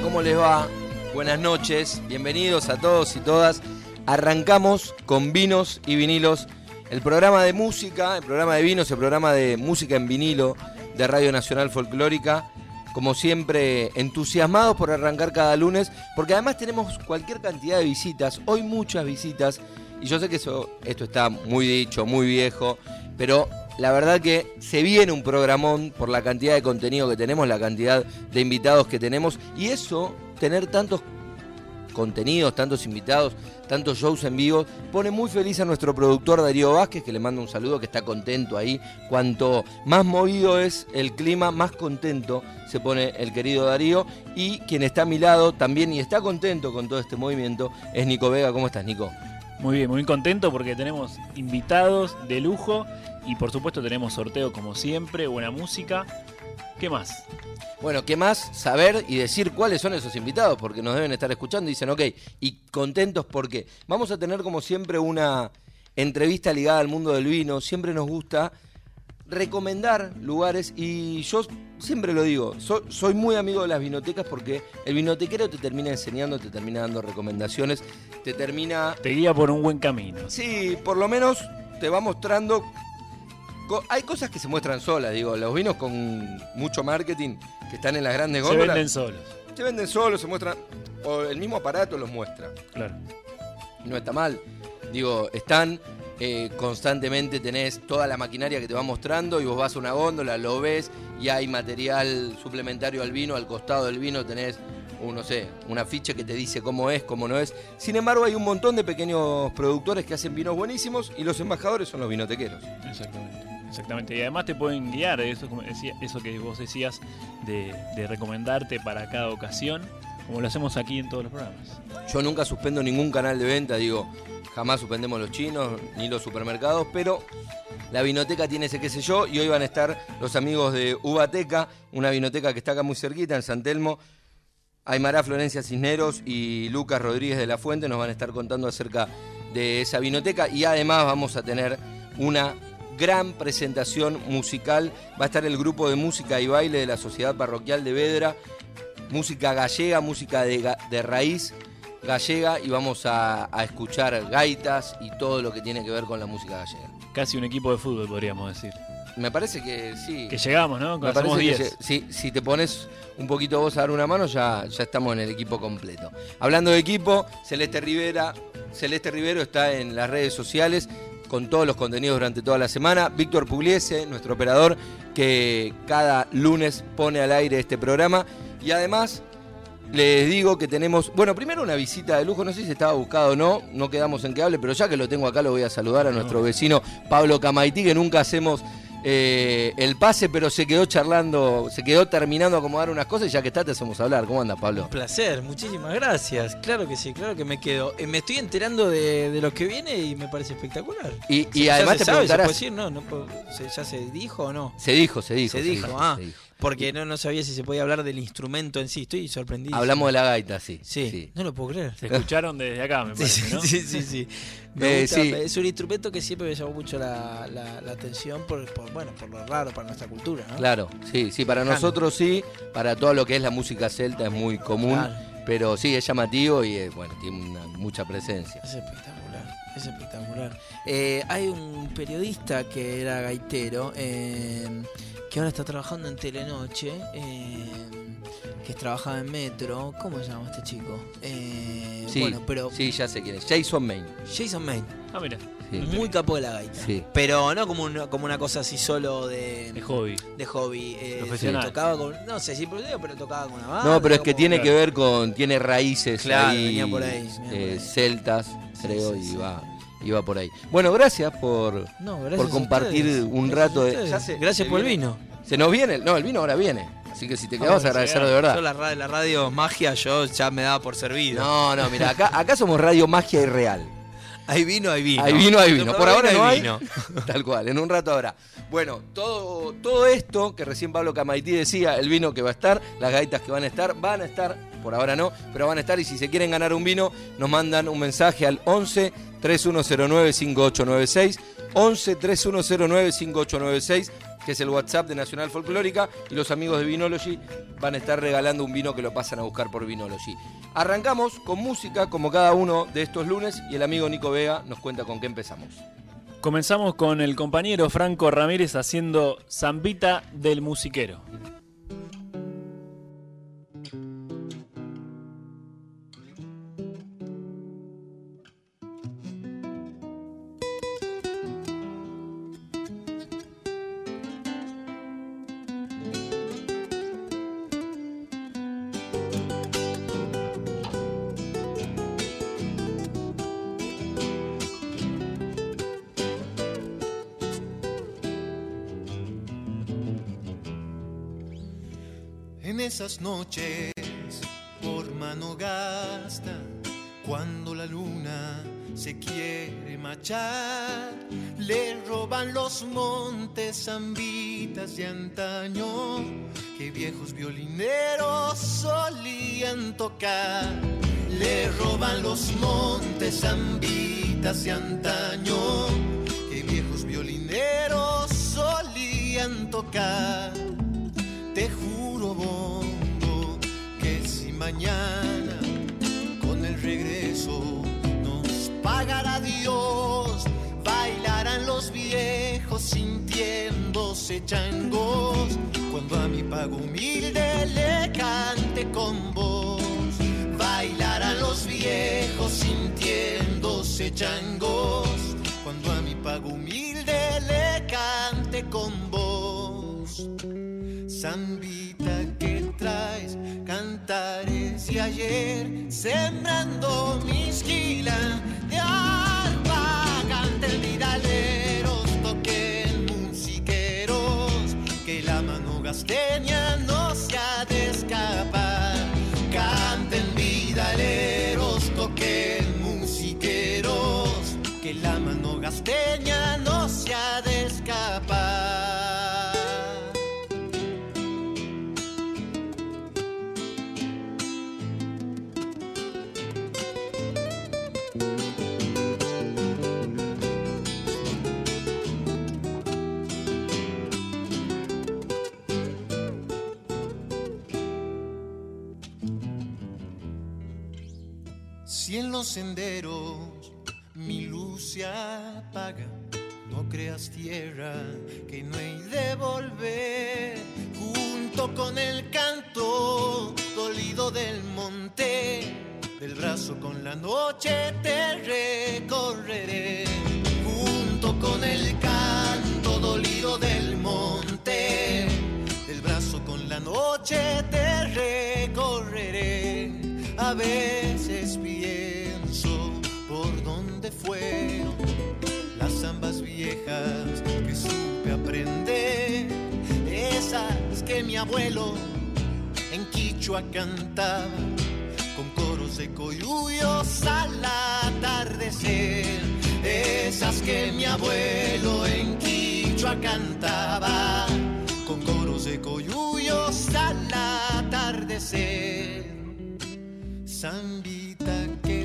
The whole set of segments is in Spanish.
¿Cómo les va? Buenas noches, bienvenidos a todos y todas. Arrancamos con vinos y vinilos, el programa de música, el programa de vinos, el programa de música en vinilo de Radio Nacional Folclórica. Como siempre, entusiasmados por arrancar cada lunes, porque además tenemos cualquier cantidad de visitas, hoy muchas visitas, y yo sé que eso, esto está muy dicho, muy viejo, pero la verdad que se viene un programón por la cantidad de contenido que tenemos, la cantidad de invitados que tenemos, y eso, tener tantos contenidos, tantos invitados, tantos shows en vivo, pone muy feliz a nuestro productor Darío Vázquez, que le manda un saludo, que está contento ahí. Cuanto más movido es el clima, más contento se pone el querido Darío. Y quien está a mi lado también y está contento con todo este movimiento es Nico Vega. ¿Cómo estás, Nico? Muy bien, muy contento porque tenemos invitados de lujo y por supuesto tenemos sorteo como siempre, buena música. ¿Qué más? Bueno, ¿qué más? Saber y decir cuáles son esos invitados, porque nos deben estar escuchando y dicen, ok, y contentos porque vamos a tener como siempre una entrevista ligada al mundo del vino, siempre nos gusta recomendar lugares y yo siempre lo digo, so- soy muy amigo de las vinotecas porque el vinotequero te termina enseñando, te termina dando recomendaciones, te termina Te guía por un buen camino. Sí, por lo menos te va mostrando. Hay cosas que se muestran solas, digo, los vinos con mucho marketing que están en las grandes Se góndolas. venden solos, se venden solos, se muestran. O el mismo aparato los muestra. claro. No está mal. Digo, están. eh, constantemente tenés toda la maquinaria que te va mostrando y vos vas a una góndola, lo ves y hay material suplementario al vino, al costado del vino tenés un, no sé, una ficha que te dice cómo es, cómo no es. Sin embargo, hay un montón de pequeños productores que hacen vinos buenísimos y los embajadores son los vinotequeros. Exactamente. Exactamente. Y además te pueden guiar, eso, como decía, eso que vos decías, de, de recomendarte para cada ocasión, como lo hacemos aquí en todos los programas. Yo nunca suspendo ningún canal de venta, digo, jamás suspendemos los chinos ni los supermercados, pero la vinoteca tiene ese qué sé yo y hoy van a estar los amigos de Ubateca, una vinoteca que está acá muy cerquita en San Telmo. Aymara Florencia Cisneros y Lucas Rodríguez de la Fuente nos van a estar contando acerca de esa vinoteca y además vamos a tener una gran presentación musical. Va a estar el grupo de música y baile de la Sociedad Parroquial de Vedra, música gallega, música de, de raíz gallega y vamos a, a escuchar gaitas y todo lo que tiene que ver con la música gallega. Casi un equipo de fútbol, podríamos decir. Me parece que sí. Que llegamos, ¿no? Me parece que 10. se- si, si te pones un poquito vos a dar una mano, ya, ya estamos en el equipo completo. Hablando de equipo, Celeste Rivera, Celeste Rivero está en las redes sociales con todos los contenidos durante toda la semana. Víctor Pugliese, nuestro operador, que cada lunes pone al aire este programa. Y además, les digo que tenemos, bueno, primero una visita de lujo, no sé si estaba buscado o no, no quedamos en que hable, pero ya que lo tengo acá lo voy a saludar a nuestro vecino Pablo Camaití, que nunca hacemos eh, el pase, pero se quedó charlando, se quedó terminando de acomodar unas cosas y ya que está te hacemos hablar. ¿Cómo anda Pablo? Un placer, muchísimas gracias. Claro que sí, claro que me quedo. Eh, me estoy enterando de, de lo que viene y me parece espectacular. Y, además se te sabe, ¿se puede decir? No, no puedo- se- ¿Ya se dijo o no? se dijo, se dijo. Se dijo, ah. se dijo. Porque no, no sabía si se podía hablar del instrumento en sí. Estoy sorprendido. Hablamos de la gaita, sí. Sí, no lo puedo creer. Se escucharon desde acá, me parece, sí, ¿no? sí, sí, sí. Me Eh, gusta, sí. Es un instrumento que siempre me llamó mucho la, la- la atención por, por, bueno, por lo raro para nuestra cultura, ¿no? Claro, sí, sí, para nosotros sí, para todo lo que es la música celta es muy común, Claro. pero sí, es llamativo y eh, bueno, tiene una- mucha presencia. Es espectacular, es espectacular. Eh, hay un periodista que era gaitero, eh, que ahora está trabajando en Telenoche, eh, que trabajaba en Metro. ¿Cómo se llama este chico? Eh, Sí, bueno, pero sí, ya sé quién es. Jason Main. Jason Main, Ah, mira, Sí. muy capo de la gaita. Sí. Pero no como una, como una cosa así solo de, de hobby. de hobby. eh, Profesional. Tocaba con, no sé si profesional, pero tocaba con una banda. No, pero es que como- tiene claro. que ver con, tiene raíces Claro, ahí, venía por ahí, venía por eh, ahí. celtas, creo, sí, y sí. va, va por ahí. Bueno, gracias por, No, gracias por compartir ustedes. un Gracias rato de- ustedes. ya se- Gracias se por el vino. Se nos viene, no, el vino ahora viene. Así que si te quedamos, agradecer de verdad. Yo la, ra- la radio magia, yo ya me daba por servido. No, no, mira, acá, acá somos Radio Magia y Real. Hay vino, hay vino. Hay vino, hay vino. Por ahora no hay. vino. Tal cual, en un rato habrá. Bueno, todo, todo esto que recién Pablo Camaití decía, el vino que va a estar, las gaitas que van a estar, van a estar, por ahora no, pero van a estar y si se quieren ganar un vino, nos mandan un mensaje al 11 3109 5896, 11 3109 5896, que es el WhatsApp de Nacional Folclórica, y los amigos de Vinology van a estar regalando un vino que lo pasan a buscar por Vinology. Arrancamos con música como cada uno de estos lunes y el amigo Nico Vega nos cuenta con qué empezamos. Comenzamos con el compañero Franco Ramírez haciendo Zambita del Musiquero. Noches por mano gasta, cuando la luna se quiere marchar, le roban los montes zambitas de antaño que viejos violineros solían tocar. Le roban los montes zambitas de antaño sintiéndose changos. Cuando a mi pago humilde le cante con voz, bailarán los viejos sintiéndose changos. Cuando a mi pago humilde le cante con voz. Zambita que traes, cantares de ayer, sembrando mano gasteña no se ha de escapar. Canten vidaleros, toquen musiqueros, que la mano gasteña no se ha de senderos mi luz se apaga, no creas tierra que no hay de volver. Junto con el canto dolido del monte, del brazo con la noche te recorreré. Junto con el canto dolido del monte, del brazo con la noche te recorreré. A veces por dónde fueron las zambas viejas que supe aprender, esas que mi abuelo en Quichua cantaba con coros de coyuyos al atardecer, esas que mi abuelo en Quichua cantaba con coros de coyuyos al atardecer. Zambita que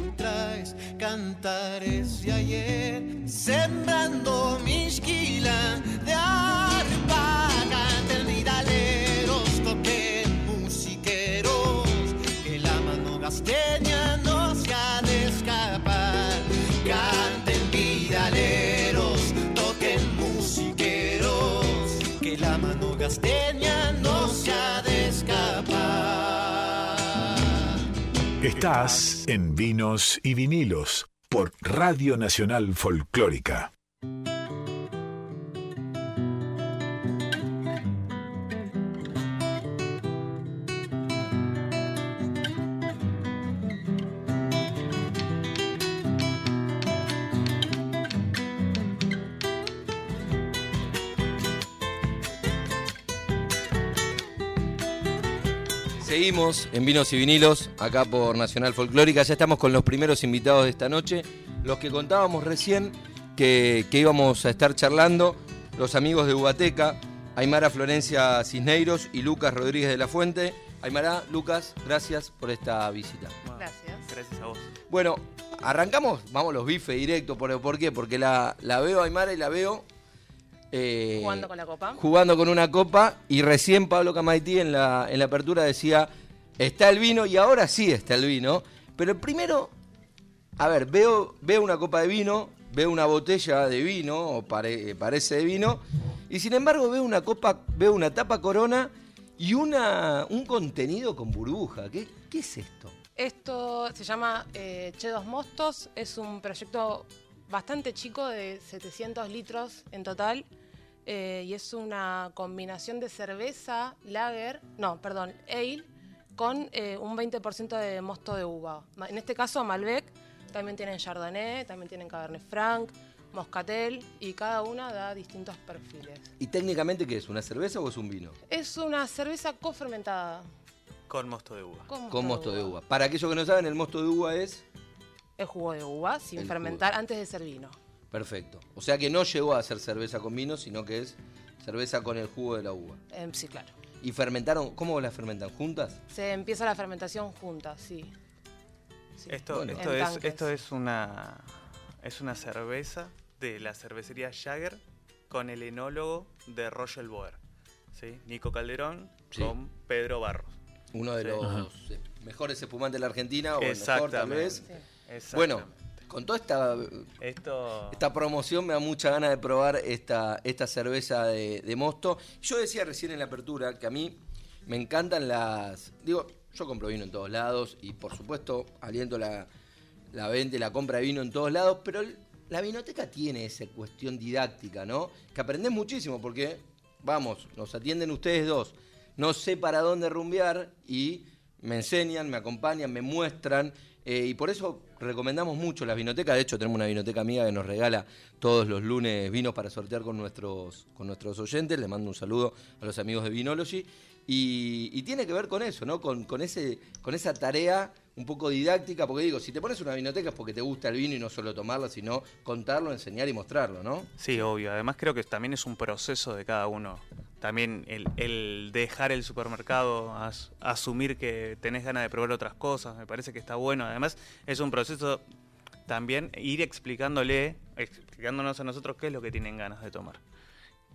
cantares de ayer, sembrando mi esquila de arpa, canten vidaleros, toquen musiqueros, que la mano gasteña no se ha de escapar. Canten vidaleros, toquen musiqueros, que la mano gasteña Estás en Vinos y Vinilos por Radio Nacional Folclórica. Seguimos en Vinos y Vinilos, acá por Nacional Folclórica. Ya estamos con los primeros invitados de esta noche. Los que contábamos recién que, que íbamos a estar charlando, los amigos de Ubateca, Aymara Florencia Cisneiros y Lucas Rodríguez de la Fuente. Aymara, Lucas, gracias por esta visita. Gracias. Gracias a vos. Bueno, arrancamos, vamos los bifes directo. ¿Por, por qué? Porque la, la veo a Aymara y la veo. Eh, Jugando con la copa. jugando con una copa y recién Pablo Camaití en la, en la apertura decía, está el vino y ahora sí está el vino, pero primero, a ver, veo, veo una copa de vino, veo una botella de vino, o pare- parece de vino, y sin embargo veo una copa, veo una tapa corona y una, un contenido con burbuja. ¿Qué, qué es esto? Esto se llama eh, Chedos Mostos. Es un proyecto bastante chico de 700 litros en total. eh, y es una combinación de cerveza, lager, no, perdón, ale, con eh, un 20% de mosto de uva. En este caso, Malbec. También tienen Chardonnay, también tienen Cabernet Franc, Moscatel. Y cada una da distintos perfiles. ¿Y técnicamente qué es? ¿Una cerveza o es un vino? Es una cerveza cofermentada. Con mosto de uva. Con, Con mosto de uva. Para aquellos que no saben, el mosto de uva es... Es jugo de uva sin El fermentar antes de ser vino. Perfecto. O sea que no llegó a ser cerveza con vino, sino que es cerveza con el jugo de la uva. Em, sí, claro. ¿Y fermentaron? ¿Cómo las fermentan? ¿Juntas? Se empieza la fermentación junta, sí. Sí. Esto, Bueno. esto, es, esto es una es una cerveza de la cervecería Jagger con el enólogo de Royal Boer. ¿sí? Nico Calderón Sí. con Pedro Barros. Uno de Sí. los eh, mejores espumantes de la Argentina, o el mejor tal Exactamente. vez. Bueno, con toda esta, esto esta promoción me da mucha ganas de probar esta, esta cerveza de, de mosto. Yo decía recién en la apertura que a mí me encantan las... Digo, yo compro vino en todos lados y por supuesto aliento la, la venta y la compra de vino en todos lados, pero la vinoteca tiene esa cuestión didáctica, ¿no? Que aprendés muchísimo porque, vamos, nos atienden ustedes dos, no sé para dónde rumbear y me enseñan, me acompañan, me muestran eh, y por eso recomendamos mucho las vinotecas. De hecho, tenemos una vinoteca amiga que nos regala todos los lunes vinos para sortear con nuestros, con nuestros oyentes. Le mando un saludo a los amigos de Vinology. Y, y tiene que ver con eso, ¿no? Con, con, ese, con esa tarea un poco didáctica, porque digo, si te pones una vinoteca es porque te gusta el vino y no solo tomarlo, sino contarlo, enseñar y mostrarlo, ¿no? Sí, obvio. Además creo que también es un proceso de cada uno. También el, el dejar el supermercado, as- asumir que tenés ganas de probar otras cosas, me parece que está bueno. Además es un proceso también ir explicándole, explicándonos a nosotros qué es lo que tienen ganas de tomar.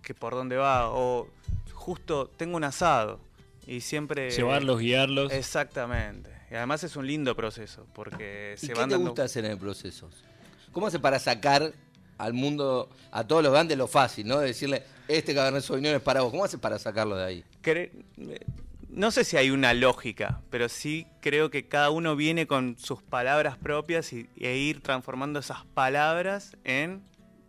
Que por dónde va, o justo tengo un asado y siempre... Llevarlos, guiarlos. Exactamente. Y además es un lindo proceso porque ¿Y se qué van te dando... gusta hacer en el proceso? ¿Cómo hace para sacar al mundo, a todos los grandes, lo fácil, ¿no? De decirle, este Cabernet Sauvignon es para vos. ¿Cómo hace para sacarlo de ahí? Cre- no sé si hay una lógica, pero sí creo que cada uno viene con sus palabras propias y, e ir transformando esas palabras en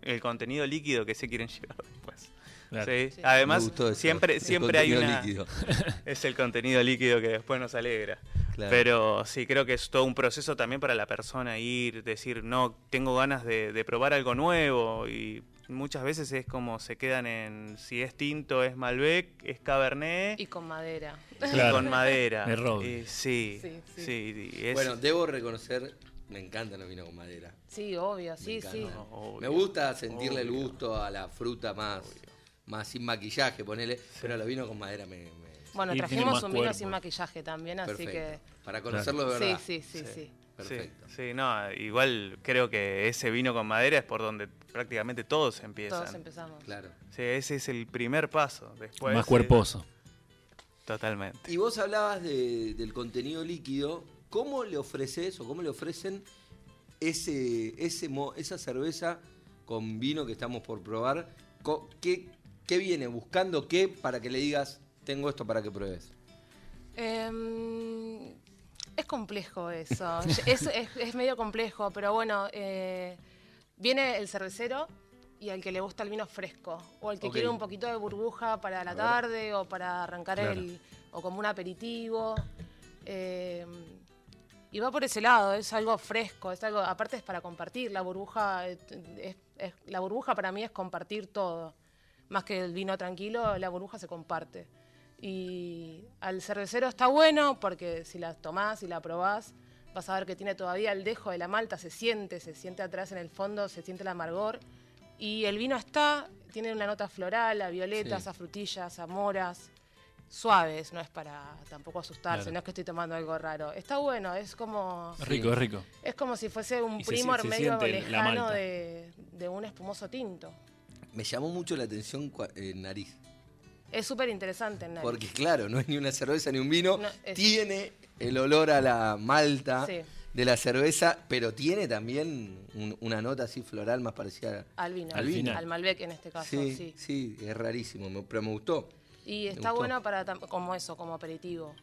el contenido líquido que se quieren llevar después. Claro. Sí. Además, siempre, siempre hay contenido una... líquido. Es el contenido líquido que después nos alegra. Claro. Pero sí, creo que es todo un proceso también para la persona ir, decir, no, tengo ganas de, de probar algo nuevo y muchas veces es como se quedan en si es tinto, es Malbec, es Cabernet Y con madera. y y con madera. Eh, Y sí, Sí, sí. sí, y es- Bueno, debo reconocer, me encantan los vinos con madera. Sí, obvio, Me sí, sí. encanta. Obvio, Me gusta sentirle el gusto a la fruta más, más sin maquillaje, ponele, pero los vinos con madera me... Bueno, trajimos un vino sin maquillaje también, así perfecto. que. Para conocerlo de Sí, verdad. sí, sí, sí. Sí, Perfecto. sí, no, igual creo que ese vino con madera es por donde prácticamente todos empiezan. Todos empezamos. Claro. Sí, ese es el primer paso. Después es- Más cuerposo. Totalmente. Y vos hablabas de- del contenido líquido. ¿Cómo le ofreces o cómo le ofrecen ese, ese esa cerveza con vino que estamos por probar? ¿Qué, qué viene? ¿Buscando qué para que le digas, tengo esto para que pruebes? Em, es complejo eso. es, es- es medio complejo, pero bueno, eh, viene el cervecero y al que le gusta el vino fresco, o el que quiere un poquito de burbuja para la tarde o para arrancar Claro. el. o como un aperitivo. Em, y va por ese lado, es algo fresco, es algo, aparte es para compartir, la burbuja, eh, es- es- la burbuja para mí es compartir todo. Más que el vino tranquilo, la burbuja se comparte. Y al cervecero está bueno porque si la tomás y la probás, vas a ver que tiene todavía el dejo de la malta, se siente, se siente atrás en el fondo, se siente el amargor. Y el vino está, tiene una nota floral, a violetas, Sí. a frutillas, a moras, suaves, no es para tampoco asustarse, Claro. no es que estoy tomando algo raro. Está bueno, es como... Es rico, es rico. Es como si fuese un Y se primo si- se medio lejano de, de un espumoso tinto. Me llamó mucho la atención eh, nariz. Es súper interesante. Porque claro, no es ni una cerveza ni un vino. No, es- Tiene el olor a la malta Sí. de la cerveza, pero tiene también un- una nota así floral más parecida Al vino, Al vino. al Malbec en este caso, Sí, sí. sí, es rarísimo, me- pero me gustó. Y Me está gustó. bueno para como eso, como aperitivo.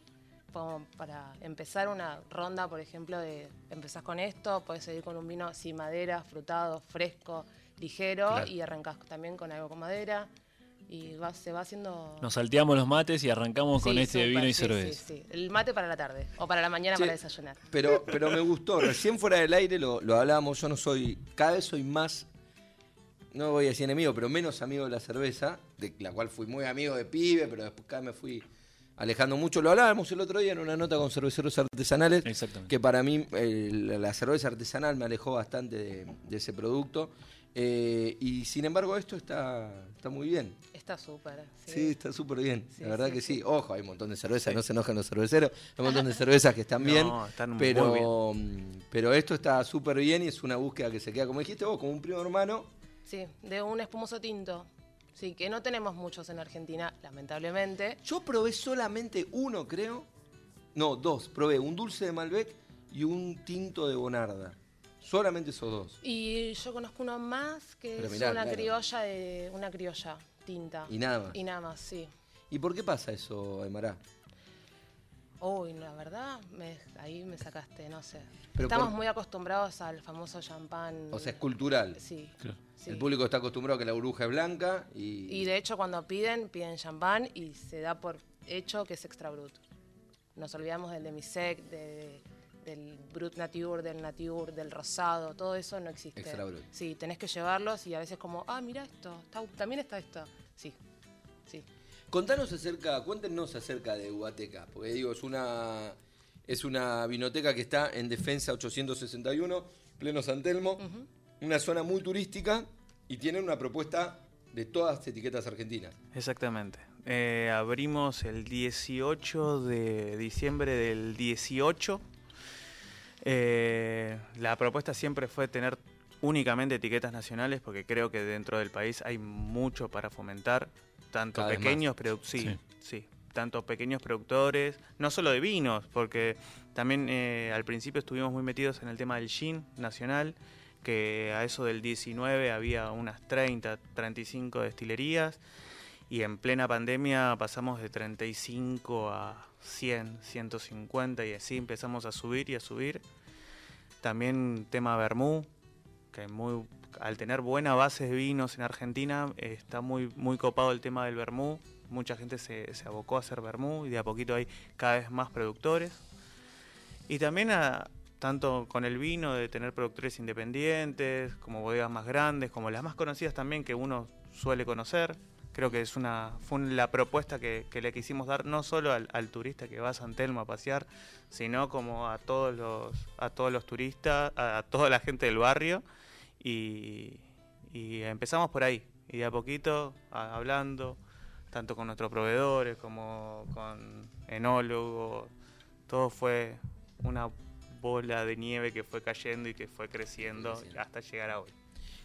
Como para empezar una ronda, por ejemplo, de empezás con esto, puedes seguir con un vino sin madera, frutado, fresco, ligero, Claro. y arrancás también con algo con madera. Y va- se va haciendo. Nos salteamos los mates y arrancamos con este súper, vino y sí, cerveza. Sí, sí. El mate para la tarde o para la mañana para desayunar. Pero, pero me gustó. Recién fuera del aire lo, lo hablábamos. Yo no soy. Cada vez soy más. No voy a decir enemigo, pero menos amigo de la cerveza. De la cual fui muy amigo de pibe, pero después cada vez me fui alejando mucho. Lo hablábamos el otro día en una nota con cerveceros artesanales. Que para mí eh, la, la cerveza artesanal me alejó bastante de, de ese producto. Eh, y sin embargo, esto está, está muy bien. Está súper. Sí, está súper bien. Sí, la verdad sí, que sí. sí. Ojo, hay un montón de cervezas, no se enojan los cerveceros. Hay un montón de cervezas que están No, bien. están muy pero, mm, pero esto está súper bien y es una búsqueda que se queda, como dijiste vos, como un primo hermano. Sí, de un espumoso tinto. Sí, que no tenemos muchos en Argentina, lamentablemente. Yo probé solamente uno, creo. No, dos. Probé un dulce de Malbec y un tinto de Bonarda. Solamente esos dos. Y yo conozco uno más que Pero es mirá, una claro. criolla de una criolla tinta. Y nada más. Y nada más, sí. ¿Y por qué pasa eso, Aymara? Uy, la verdad, me- ahí me sacaste, no sé. Pero Estamos por- muy acostumbrados al famoso champán. O sea, es cultural. Sí. Claro. sí. El público está acostumbrado a que la burbuja es blanca y... Y de hecho, cuando piden, piden champán y se da por hecho que es extra brut. Nos olvidamos del demisec, de, del brut nature, del nature, del rosado, todo eso no existe. Extra brut. Sí, tenés que llevarlos y a veces como, ah, mira esto, está- también está esto. Sí, sí. Contanos acerca, cuéntenos acerca de Ubateca, porque digo, es una es una vinoteca que está en Defensa 861, pleno San Telmo, una zona muy turística y tienen una propuesta de todas las etiquetas argentinas. Exactamente. Eh, abrimos el 18 de diciembre del 18. Eh, la propuesta siempre fue tener únicamente etiquetas nacionales porque creo que dentro del país hay mucho para fomentar, tanto Cada pequeños produ- sí, Sí. sí, tanto pequeños productores, no solo de vinos, porque también eh, al principio estuvimos muy metidos en el tema del gin nacional, que a eso del 19 había unas 30, 35 destilerías y en plena pandemia pasamos de 35 a 100, 150 y así empezamos a subir y a subir. También tema vermú, que muy, al tener buena base de vinos en Argentina está muy, muy copado el tema del vermú. Mucha gente se, se abocó a hacer vermú y de a poquito hay cada vez más productores. Y también tanto con el vino de tener productores independientes, como bodegas más grandes, como las más conocidas también que uno suele conocer. Creo que es una fue la propuesta que, que le quisimos dar no solo al, al turista que va a San Telmo a pasear, sino como a todos los a todos los turistas, a, a toda la gente del barrio y, y empezamos por ahí y de a poquito a- hablando tanto con nuestros proveedores como con enólogos, todo fue una bola de nieve que fue cayendo y que fue creciendo Sí, sí. hasta llegar a hoy.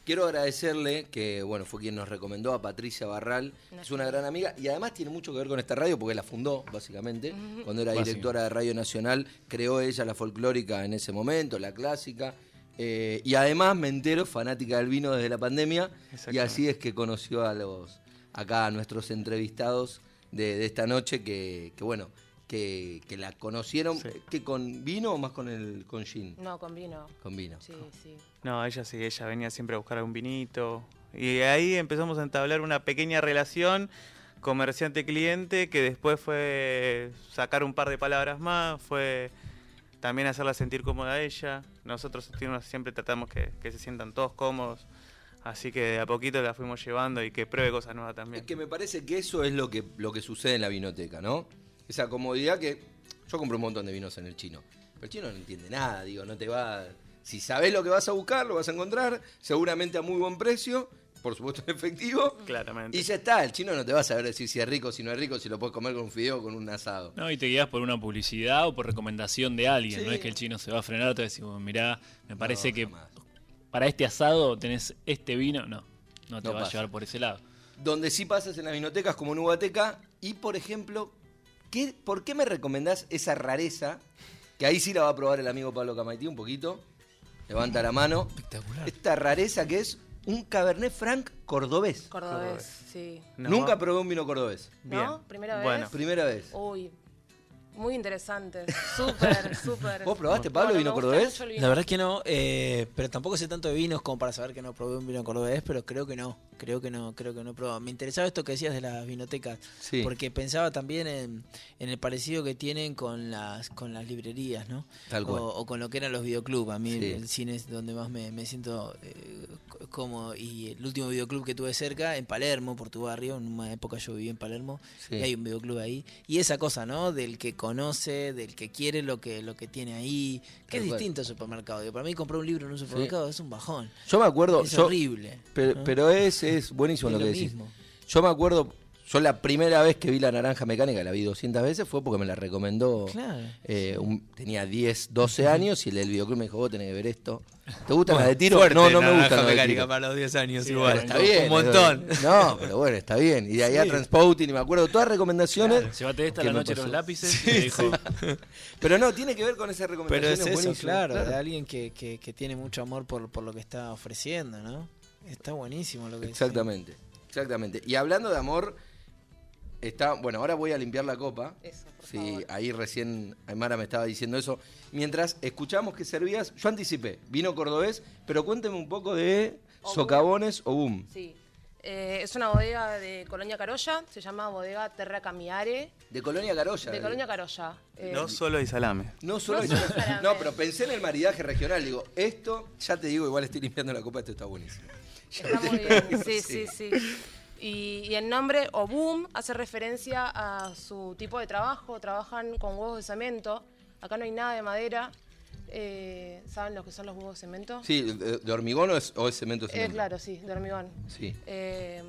Quiero agradecerle que, bueno, fue quien nos recomendó a Patricia Barral, es una gran amiga y además tiene mucho que ver con esta radio porque la fundó, básicamente. Cuando era directora de Radio Nacional, creó ella la folclórica en ese momento, la clásica. eh, y además me entero, fanática del vino desde la pandemia, y así es que conoció a los acá a nuestros entrevistados de, de esta noche que, que, bueno, que, que la conocieron, Sí. que con vino o más con el con gin, No, con vino. con vino. Sí, sí. No, ella sí, ella venía siempre a buscar un vinito. Y ahí empezamos a entablar una pequeña relación comerciante-cliente que después fue sacar un par de palabras más, fue también hacerla sentir cómoda a ella. Nosotros siempre tratamos que, que se sientan todos cómodos Así que de a poquito la fuimos llevando y que pruebe cosas nuevas Es también. que me parece que eso es lo que, lo que sucede en la vinoteca, ¿no? Esa comodidad que yo compro un montón de vinos en el chino. Pero el chino no entiende nada, digo, no te va... Si sabes lo que vas a buscar, lo vas a encontrar, seguramente a muy buen precio, por supuesto en efectivo. Claramente. Y ya está, el chino no te va a saber decir si es rico, si no es rico, si lo puedes comer con un fideo o con un asado. No, y te guías por una publicidad o por recomendación de alguien. Sí. No es que el chino se va a frenar, te va a decir, mirá, me parece No, que jamás. para este asado tenés este vino. No, no te No va pasa. a llevar por ese lado. Donde sí pasas en las vinotecas como en Ubateca. Y, por ejemplo, ¿qué, ¿por qué me recomendás esa rareza? Que ahí sí la va a probar el amigo Pablo Camaití un poquito. Levanta la mano. Espectacular. Esta rareza que es un Cabernet Franc cordobés. Cordobés, sí. Nunca probé un vino cordobés. Bien. ¿No? ¿Primera vez? Bueno, Primera vez. Uy, muy interesante. Súper, súper. ¿Vos probaste, Pablo, Bueno, vino cordobés? vino. La verdad es que no, eh, pero tampoco sé tanto de vinos como para saber que no probé un vino cordobés, pero creo que no, creo que no, creo que no he probado. Me interesaba esto que decías de las vinotecas, Sí. porque pensaba también en, en el parecido que tienen con las con las librerías, ¿no? Tal cual. O, o con lo que eran los videoclubs. A mí Sí. el cine es donde más me, me siento eh, cómodo. Y el último videoclub que tuve cerca, en Palermo, por tu barrio, en una época yo viví en Palermo, Sí. y hay un videoclub ahí. Y esa cosa, ¿no? Del que conoce, del que quiere lo que, lo que tiene ahí, que Tal es cual. distinto al supermercado. Digo, para mí comprar un libro en un supermercado es un bajón. Yo me acuerdo. es yo- horrible. Pero, ¿no? pero es, es buenísimo Es lo que decís. mismo. Yo me acuerdo. Yo la primera vez que vi la naranja mecánica, la vi 200 veces, fue porque me la recomendó. Claro. eh, un- tenía 10, 12 años y el del videoclub me dijo, vos tenés que ver esto. ¿Te gustan las de tiro? Fuerte no, no me las de mecánica para los 10 años Sí, igual. Está bien. Un montón. No, pero bueno, está bien. Y de ahí a Transpouting, y me acuerdo todas recomendaciones. Llévate esta ¿Qué la noche los lápices. y te dijo, Pero no, tiene que ver con esa recomendación. Pero es eso, buenísimo, claro, de alguien que, que, que tiene mucho amor por, por lo que está ofreciendo, ¿no? Está buenísimo lo que. Exactamente, exactamente. Y hablando de amor, está. Bueno, ahora voy a limpiar la copa. Eso, por Sí, favor. ahí recién Aymara me estaba diciendo eso. Mientras escuchamos que servías, yo anticipé, vino cordobés, pero cuénteme un poco de socavones o boom. Sí. Eh, es una bodega de Colonia Carolla, se llama Bodega Terra Camiare, De Colonia Carolla. de eh. Colonia Carolla. Eh, No solo hay salame. No solo No solo salame. No, pero pensé en el maridaje regional. Digo, esto, ya te digo, igual estoy limpiando la copa, esto está buenísimo. Está muy bien, sí, sí, sí. Y, y el nombre Obum hace referencia a su tipo de trabajo. Trabajan con huevos de cemento. Acá no hay nada de madera. Eh, ¿Saben lo que son los huevos de cemento? Sí, ¿de, de hormigón o es, o es cemento Eh, cemento? claro, sí, de hormigón. Sí. Eh,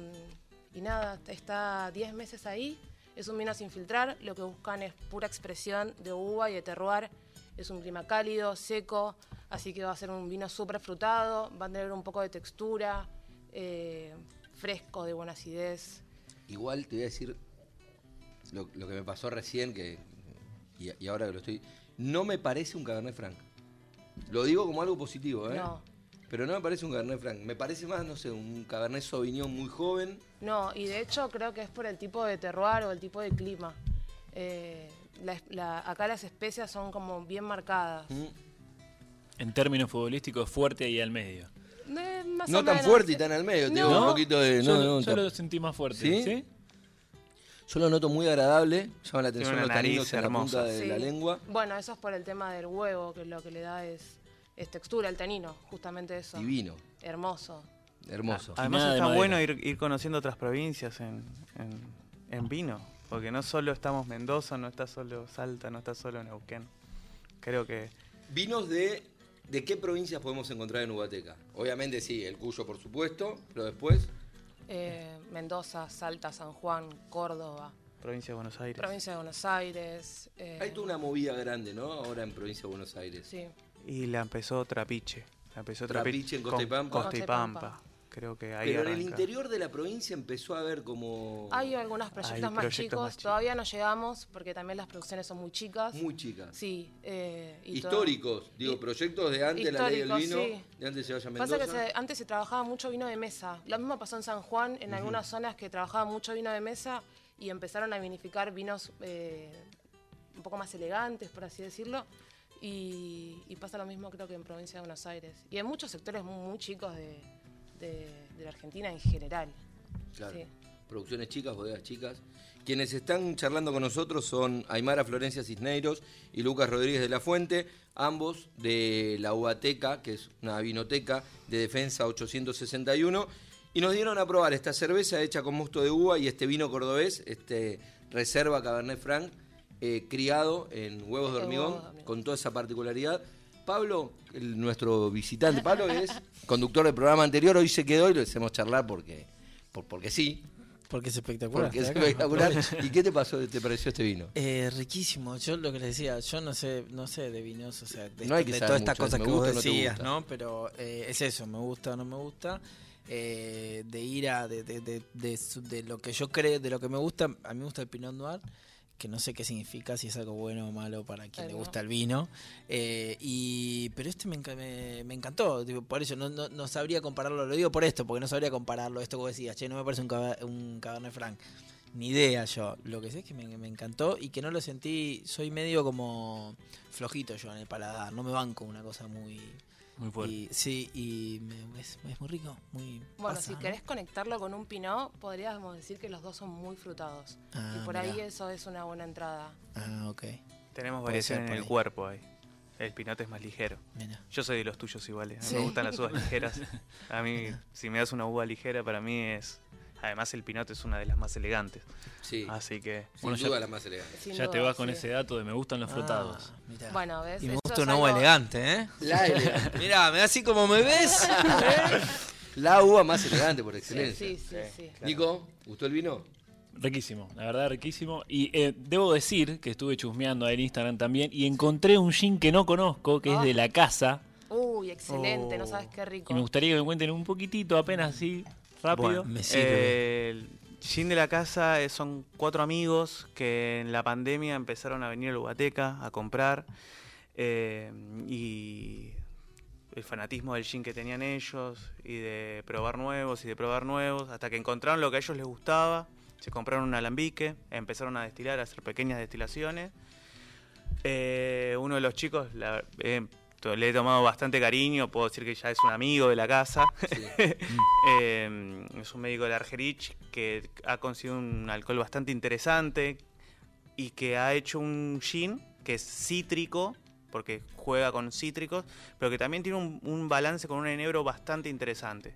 y nada, está 10 meses ahí. Es un vino sin filtrar. Lo que buscan es pura expresión de uva y de terroir. Es un clima cálido, seco, así que va a ser un vino súper frutado. Va a tener un poco de textura, eh, fresco, de buena acidez. Igual te voy a decir lo, lo que me pasó recién, que y, y ahora que lo estoy... No me parece un Cabernet Franc. Lo digo como algo positivo, ¿eh? No. Pero no me parece un Cabernet Franc. Me parece más, no sé, un Cabernet Sauvignon muy joven. No, y de hecho creo que es por el tipo de terroir o el tipo de clima. Eh, la- la- acá las especias son como bien marcadas. ¿Mm? En términos futbolísticos, fuerte ahí al medio. Eh, más No o tan menos. fuerte y tan al medio. Tengo No. un poquito de... yo No, lo- no, yo lo sentí más fuerte. ¿Sí? ¿Sí? Yo lo noto muy agradable. Llama la atención los taninos nariz en la hermosa. punta de Sí. la lengua. Bueno, eso es por el tema del huevo, que lo que le da es, es textura, el tanino, justamente eso. Divino. Hermoso. Hermoso. Además nada de está bueno ir, ir conociendo otras provincias en, en- en vino, porque no solo estamos Mendoza, no está solo Salta, no está solo Neuquén. Creo que Vinos de... ¿De qué provincias podemos encontrar en Ubateca? Obviamente sí, el Cuyo por supuesto, pero después... Eh, Mendoza, Salta, San Juan, Córdoba, provincia de Buenos Aires. provincia de Buenos Aires. eh, Hay toda una movida grande, ¿no? Ahora en provincia de Buenos Aires. Sí. Y la empezó Trapiche. La empezó Trapiche en Costa y con Pampa. Costa y Pampa. Creo que ahí Pero en el arranca. interior de la provincia empezó a haber como... Hay algunos proyectos, Hay más, proyectos chicos, más chicos. todavía no llegamos porque también las producciones son muy chicas. Muy chicas. Sí. eh, y todo- Históricos, digo, Y- proyectos de antes de la ley del vino, sí. de antes se vaya Mendoza. Pasa que se- antes se trabajaba mucho vino de mesa. Lo mismo pasó en San Juan, en algunas zonas que trabajaban mucho vino de mesa y empezaron a vinificar vinos eh, un poco más elegantes, por así decirlo. Y, y pasa lo mismo creo que en provincia de Buenos Aires. Y en muchos sectores muy, muy chicos de, de- de la Argentina en general. Claro. Sí. Producciones chicas, bodegas chicas. Quienes están charlando con nosotros son Aymara Florencia Cisneiros y Lucas Rodríguez de la Fuente, ambos de la Ubateca, que es una vinoteca de Defensa 861, y nos dieron a probar esta cerveza hecha con mosto de uva y este vino cordobés, este Reserva Cabernet Franc, eh, criado en de huevos de hormigón. con toda esa particularidad. Pablo, el- nuestro visitante, Pablo es conductor del programa anterior, hoy se quedó y lo hacemos charlar porque, por- porque sí, Porque es espectacular. porque es ¿está acá? espectacular. ¿Y qué te pasó, te pareció este vino? Eh, riquísimo. Yo lo que les decía, yo no sé, no sé de vinos, o sea, de, No hay que de saber todas estas cosas que vos decías. ¿no? Pero eh, es eso, me gusta o no me gusta. Eh, de ir a de, de, de, de lo que yo creo, de lo que me gusta, a mí me gusta el Pinot Noir, que no sé qué significa, si es algo bueno o malo para quien Ay, le no. gusta el vino. Eh, y Pero este me, me, me encantó, tipo, por eso no, no, no sabría compararlo, lo digo por esto, porque no sabría compararlo, esto que vos decías, che, no me parece un, un Cabernet Franc. Ni idea yo. Lo que sé es que me, me encantó y que no lo sentí. Soy medio como flojito yo en el paladar. No me banco una cosa muy. Muy fuerte. y- sí, y me- es, es muy rico. Muy Bueno, pasa, si ¿no? querés conectarlo con un pinot, podríamos decir que los dos son muy frutados. Ah, y por ahí eso es una buena entrada. Ah, ok. Tenemos variación en el ahí. cuerpo ahí. El pinote es más ligero. Mira. Yo soy de los tuyos iguales. A mí Sí. me gustan las uvas ligeras. A mí, si me das una uva ligera, para mí es. Además, el pinote es una de las más elegantes. Sí, Así que. sin Bueno, ya- duda la más elegante. Sin Ya te vas con sí. ese dato de me gustan los frotados. Ah, mirá. Bueno, ¿ves? y me gusta es una uva algo- elegante, ¿eh? La elegante. Mirá, me así como me ves. La uva más elegante por Sí, excelencia. sí, sí. sí. Nico, ¿gustó el vino? Riquísimo, la verdad riquísimo. Y eh, debo decir que estuve chusmeando ahí en Instagram también y encontré un gin que no conozco, que es de Ah. la casa. Uy, excelente, no Oh. sabes qué rico. Y me gustaría que me cuenten un poquitito, apenas así, rápido. Bueno, Me sirve. el gin de la casa eh, son cuatro amigos que en la pandemia empezaron a venir a la Ubateca a comprar. eh, y el fanatismo del gin que tenían ellos y de probar nuevos y de probar nuevos, hasta que encontraron lo que a ellos les gustaba, se compraron un alambique, empezaron a destilar, a hacer pequeñas destilaciones. Eh, uno de los chicos la- eh, le he tomado bastante cariño, puedo decir que ya es un amigo de la casa. Eh, es un médico de la Argerich que ha conseguido un alcohol bastante interesante y que ha hecho un gin que es cítrico, porque juega con cítricos, pero que también tiene un, un balance con un enebro bastante interesante.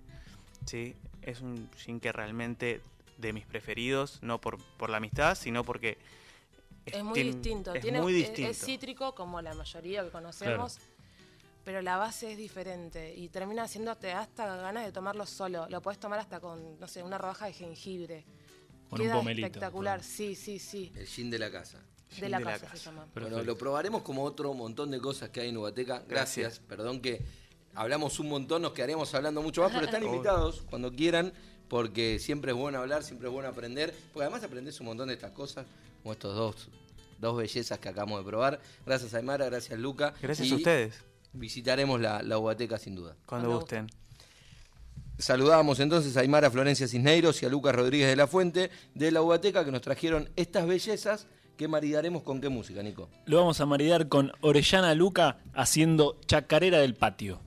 ¿sí? Es un gin que realmente de mis preferidos, no por, por la amistad, sino porque... Es muy tiene- distinto. Es Tiene, muy distinto. Es, cítrico como la mayoría que conocemos, pero la base es diferente y termina haciéndote hasta ganas de tomarlo solo. Lo puedes tomar hasta con, no sé, una rodaja de jengibre. Con un Queda pomelito, espectacular, claro. sí, sí, sí. El gin de la casa. De la, casa, se llama. Bueno, lo probaremos como otro montón de cosas que hay en Ubateca. Gracias, Gracias. perdón que hablamos un montón, nos quedaríamos hablando mucho más, pero están invitados cuando quieran, porque siempre es bueno hablar, siempre es bueno aprender, porque además aprendes un montón de estas cosas, como estos dos, dos bellezas que acabamos de probar. Gracias Aymara, gracias Luca. Gracias Y a ustedes, Visitaremos la, la Ubateca sin duda. cuando Cuando gusten. Saludamos entonces a Aymara Florencia Cisneiros y a Lucas Rodríguez de la Fuente de la Ubateca que nos trajeron estas bellezas que maridaremos con qué música, Nico. Lo vamos a maridar con Orellana Luca haciendo Chacarera del Patio.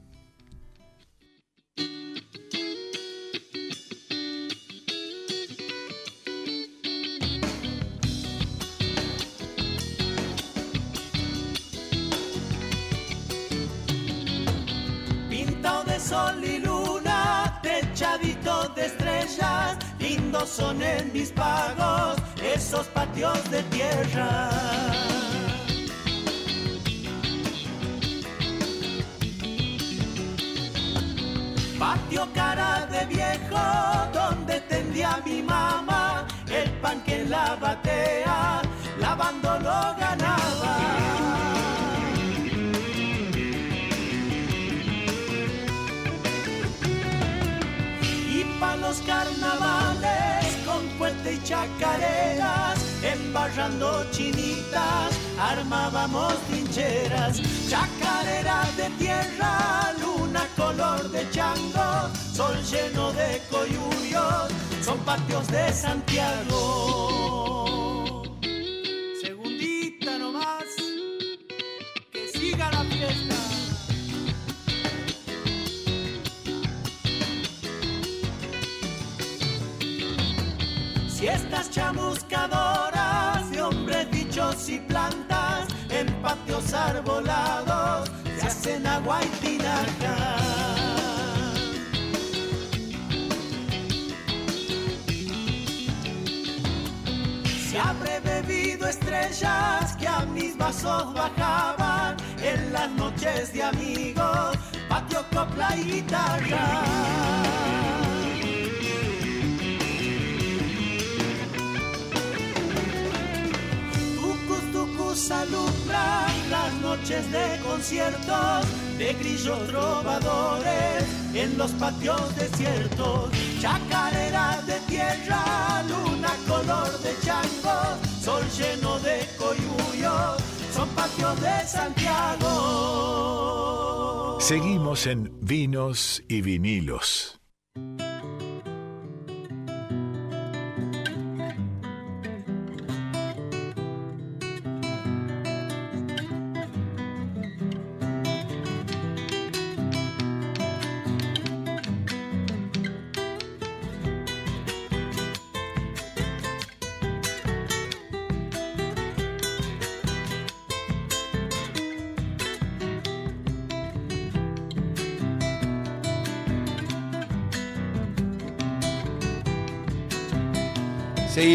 Sol y luna, techadito de estrellas, lindos son en mis pagos esos patios de tierra. Patio cara de viejo, donde tendía mi mamá, el pan que la batea, lavando lo ganaba. Chacareras, embarrando chinitas, armábamos trincheras, chacarera de tierra, luna color de chango, sol lleno de coyuyos, son patios de Santiago. Patios arbolados, se hacen agua y tinaja. Se habré bebido estrellas que a mis vasos bajaban en las noches de amigos, patio, copla y guitarra. Alumbran las noches de conciertos de grillos trovadores en los patios desiertos. Chacarera de tierra, luna color de chango, sol lleno de coyullos, son patios de Santiago. Seguimos en Vinos y Vinilos.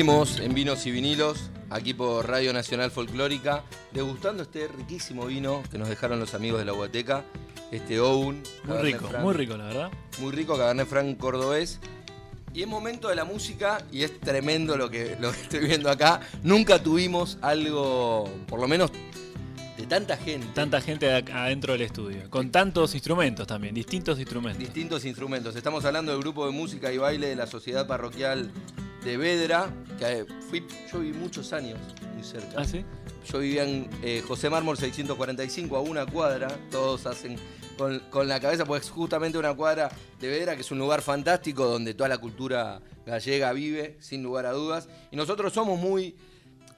Seguimos en Vinos y Vinilos, aquí por Radio Nacional Folclórica, degustando este riquísimo vino que nos dejaron los amigos de la Huateca, este Oun. Muy rico, Franc. muy rico, la verdad. Muy rico, Cabernet Franc cordobés. Y es momento de la música, y es tremendo lo que, lo que estoy viendo acá. Nunca tuvimos algo, por lo menos, de tanta gente. Tanta gente ad- adentro del estudio. Con tantos instrumentos también, distintos instrumentos. distintos instrumentos. Estamos hablando del grupo de música y baile de la Sociedad Parroquial Vedra, que eh, fui, yo viví muchos años muy cerca. ¿Ah, sí? Yo vivía en eh, José Mármol 645, a una cuadra. Todos hacen con, con la cabeza, pues justamente una cuadra de Vedra, que es un lugar fantástico donde toda la cultura gallega vive, sin lugar a dudas. Y nosotros somos muy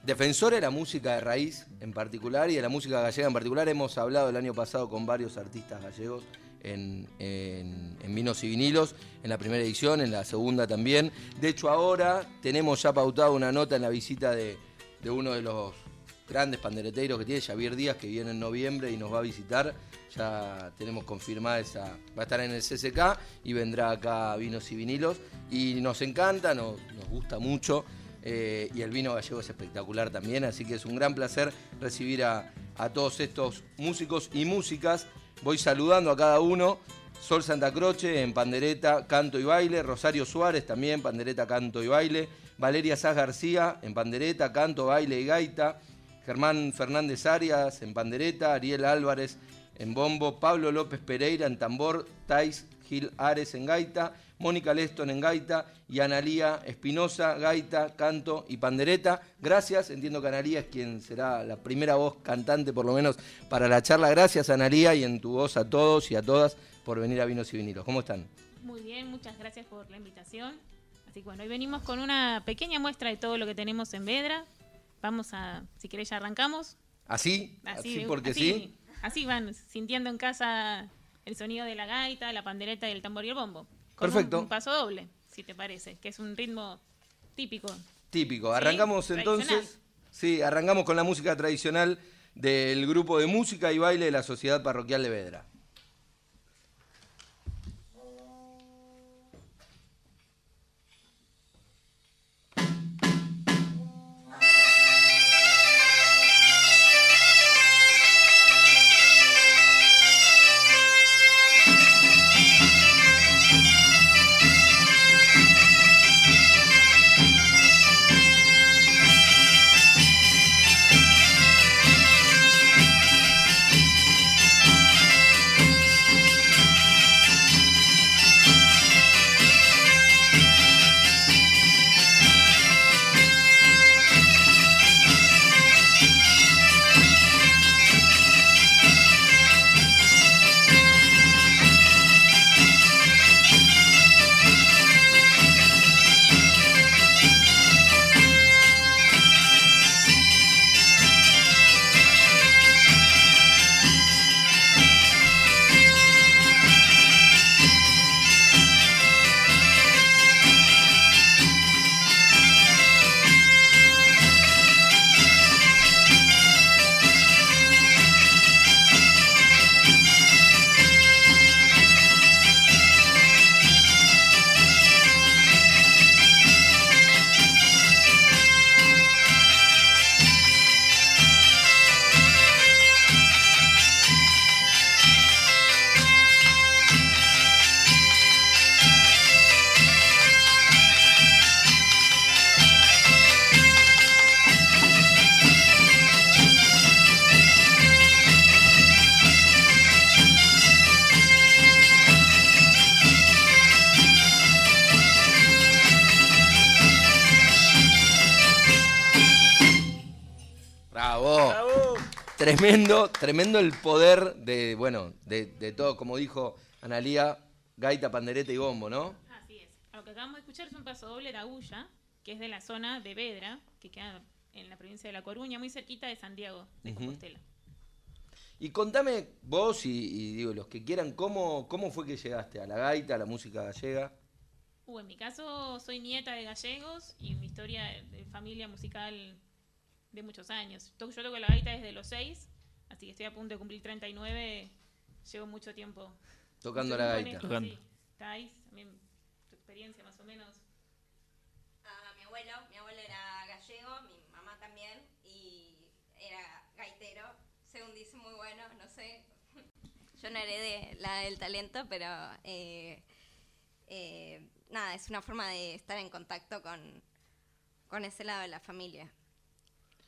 defensores de la música de raíz en particular y de la música gallega en particular. Hemos hablado el año pasado con varios artistas gallegos en, en- Vinos y Vinilos, en la primera edición, en la segunda también. De hecho, ahora tenemos ya pautado una nota en la visita de, de uno de los grandes pandereteiros que tiene, Javier Díaz, que viene en noviembre y nos va a visitar. Ya tenemos confirmada esa. Va a estar en el CCK y vendrá acá Vinos y Vinilos. Y nos encanta, nos, nos gusta mucho. eh, y el vino gallego es espectacular también, así que es un gran placer recibir a, a todos estos músicos y músicas. Voy saludando a cada uno. Sol Santa Croce en pandereta, canto y baile. Rosario Suárez también, pandereta, canto y baile. Valeria Saz García en pandereta, canto, baile y gaita. Germán Fernández Arias en pandereta. Ariel Álvarez en bombo. Pablo López Pereira en tambor. Tais Gil Ares en gaita. Mónica Leston en gaita y Analía Espinosa, gaita, canto y pandereta. Gracias, entiendo que Analía es quien será la primera voz cantante, por lo menos, para la charla. Gracias, Analía, y en tu voz a todos y a todas por venir a Vinos y Vinilos. ¿Cómo están? Muy bien, muchas gracias por la invitación. Así que bueno, hoy venimos con una pequeña muestra de todo lo que tenemos en Vedra. Vamos a, si querés ya arrancamos. ¿Así? ¿Así, porque así- sí? Así van sintiendo en casa el sonido de la gaita, la pandereta y el tambor y el bombo. Con Perfecto. Un, un paso doble, si te parece, que es un ritmo típico. Típico. Arrancamos entonces. Sí, arrancamos con la música tradicional del grupo de música y baile de la Sociedad Parroquial de Vedra. Tremendo, tremendo el poder de, bueno, de, de todo, como dijo Analía, gaita, pandereta y bombo, ¿no? Así es. Lo que acabamos de escuchar es un paso doble de Agulla, que es de la zona de Vedra, que queda en la provincia de La Coruña, muy cerquita de Santiago, de. Compostela. Y contame vos y, y digo, los que quieran, ¿cómo, ¿cómo fue que llegaste a la gaita, a la música gallega? Uh, en mi caso soy nieta de gallegos y mi historia de familia musical de muchos años. Yo toco la gaita desde los 6, así que estoy a punto de cumplir 39. Llevo mucho tiempo Tocando mucho la gaita. Tocando. sí. También tu experiencia más o menos. a mi abuelo. Mi abuelo era gallego, mi mamá también, y era gaitero. Según dice, muy bueno, no sé. Yo no heredé la del talento, pero eh, eh, nada, es una forma de estar en contacto con, con ese lado de la familia.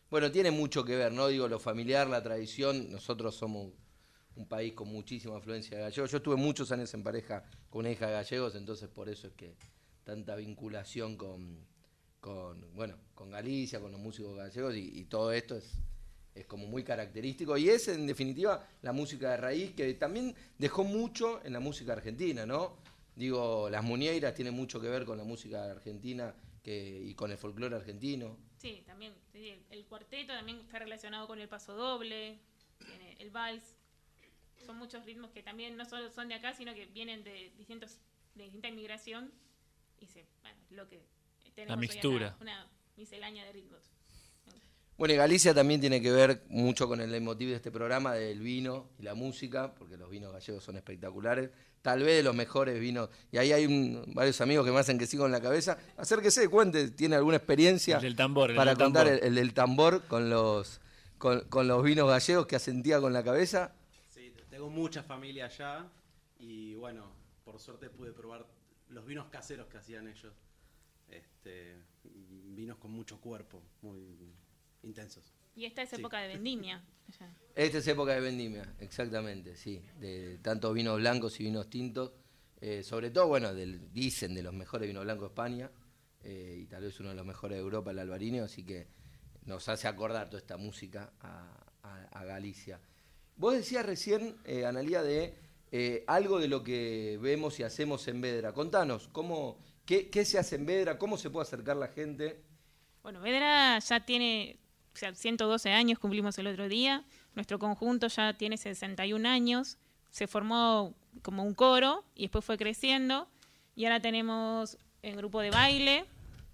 Bueno, tiene mucho que ver, ¿no? Digo, lo familiar, la tradición. Nosotros somos un país con muchísima afluencia de gallegos. Yo estuve muchos años en pareja con una hija de gallegos, entonces por eso es que tanta vinculación con, bueno, con Galicia, con los músicos gallegos y, todo esto es, es como muy característico. Y es, en definitiva, la música de raíz que también dejó mucho en la música argentina, ¿no? Digo, las muñeiras tienen mucho que ver con la música argentina y con el folclore argentino. Sí, también. sí, el, el cuarteto también está relacionado con el paso doble, tiene el vals. Son muchos ritmos que también no solo son de acá, sino que vienen de distintos de distinta inmigración y se, bueno, lo que tenemos hoy acá, mixtura. una miscelánea de ritmos. Bueno, y Galicia también tiene que ver mucho con el leitmotiv de este programa del vino y la música, porque los vinos gallegos son espectaculares. Tal vez de los mejores vinos. Y ahí hay un- varios amigos que me hacen que sigo en la cabeza. Acérquese, cuente, ¿tiene alguna experiencia El del tambor, el para del contar tambor. el, el del tambor con los, con, con los vinos gallegos que asentía con la cabeza? Sí, tengo mucha familia allá y bueno, por suerte pude probar los vinos caseros que hacían ellos. Este, vinos con mucho cuerpo, muy intensos. Y esta es Sí. época de vendimia. Esta es época de vendimia, exactamente, sí. De tanto vinos blancos y vinos tintos. Eh, sobre todo, bueno, del, dicen de los mejores vinos blancos de España. eh, y tal vez uno de los mejores de Europa, el albarino. Así que nos hace acordar toda esta música a, a- a Galicia. Vos decías recién, eh, Analía, de eh, algo de lo que vemos y hacemos en Vedra. Contanos, ¿cómo, qué, ¿qué se hace en Vedra? ¿Cómo se puede acercar la gente? Bueno, Vedra ya tiene o sea, 112 años, cumplimos el otro día. Nuestro conjunto ya tiene 61 años. Se formó como un coro y después fue creciendo. Y ahora tenemos el grupo de baile,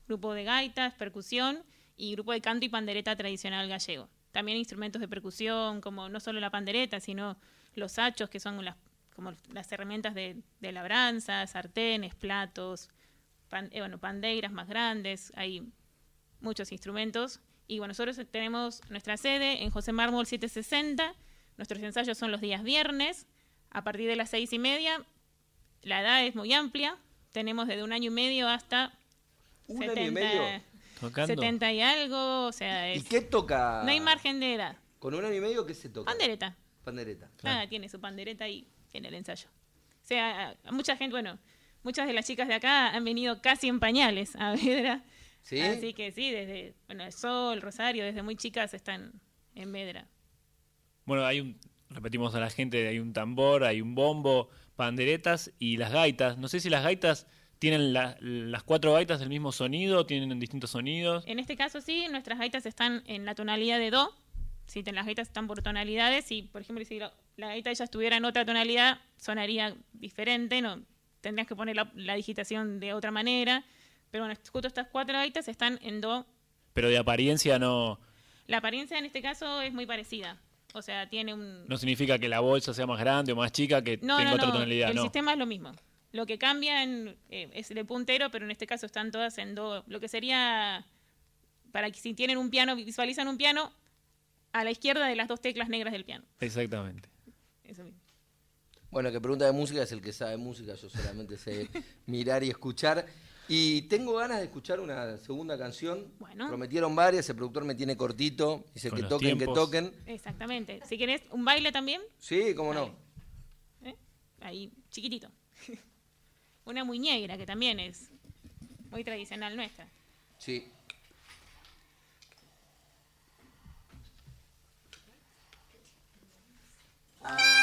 grupo de gaitas, percusión y grupo de canto y pandereta tradicional gallego. También instrumentos de percusión, como no solo la pandereta, sino los hachos, que son las, como las herramientas de, labranza, sartenes, platos, eh, bueno, pandeiras más grandes. Hay muchos instrumentos. Y bueno, nosotros tenemos nuestra sede en José Mármol 760. Nuestros ensayos son los días viernes, a partir de las seis y media. La edad es muy amplia. Tenemos desde un año y medio hasta ¿Un año y medio? Tocando. 70 y algo. O sea, ¿Y qué toca? no hay margen de edad. ¿Con un año y medio qué se toca? Pandereta. Pandereta. Ah, tiene su pandereta ahí en el ensayo. O sea, mucha gente, bueno, muchas de las chicas de acá han venido casi en pañales a Vedra. ¿Sí? Así que sí, desde, bueno, el Sol, Rosario, desde muy chicas están en Vedra. Bueno, hay un, repetimos a la gente, hay un tambor, hay un bombo, panderetas y las gaitas. No sé si las gaitas tienen la- las cuatro gaitas del mismo sonido, tienen distintos sonidos. En este caso sí, nuestras gaitas están en la tonalidad de Do. Si te- las gaitas están por tonalidades y, por ejemplo, si la, la gaita ya estuviera en otra tonalidad, sonaría diferente, no tendrías que poner la, la digitación de otra manera. Pero bueno, justo estas cuatro gaitas están en Do. Pero de apariencia no, La apariencia en este caso es muy parecida. O sea, tiene un... no significa que la bolsa sea más grande o más chica, que No, tenga no, otra no. tonalidad, el no. sistema es lo mismo. Lo que cambia en, eh, es el puntero, pero en este caso están todas en do. Lo que sería, para que si tienen un piano, visualizan un piano, a la izquierda de las dos teclas negras del piano. Exactamente. Eso mismo. Bueno, que pregunta de música es el que sabe música, yo solamente sé mirar y escuchar. Y tengo ganas de escuchar una segunda canción. Bueno. Prometieron varias, el productor me tiene cortito, dice Con que toquen, que toquen. Exactamente. Si querés, ¿un baile también? Sí, cómo no. Ahí, ¿Eh? chiquitito. una muy negra, que también es muy tradicional nuestra. Sí. Ah.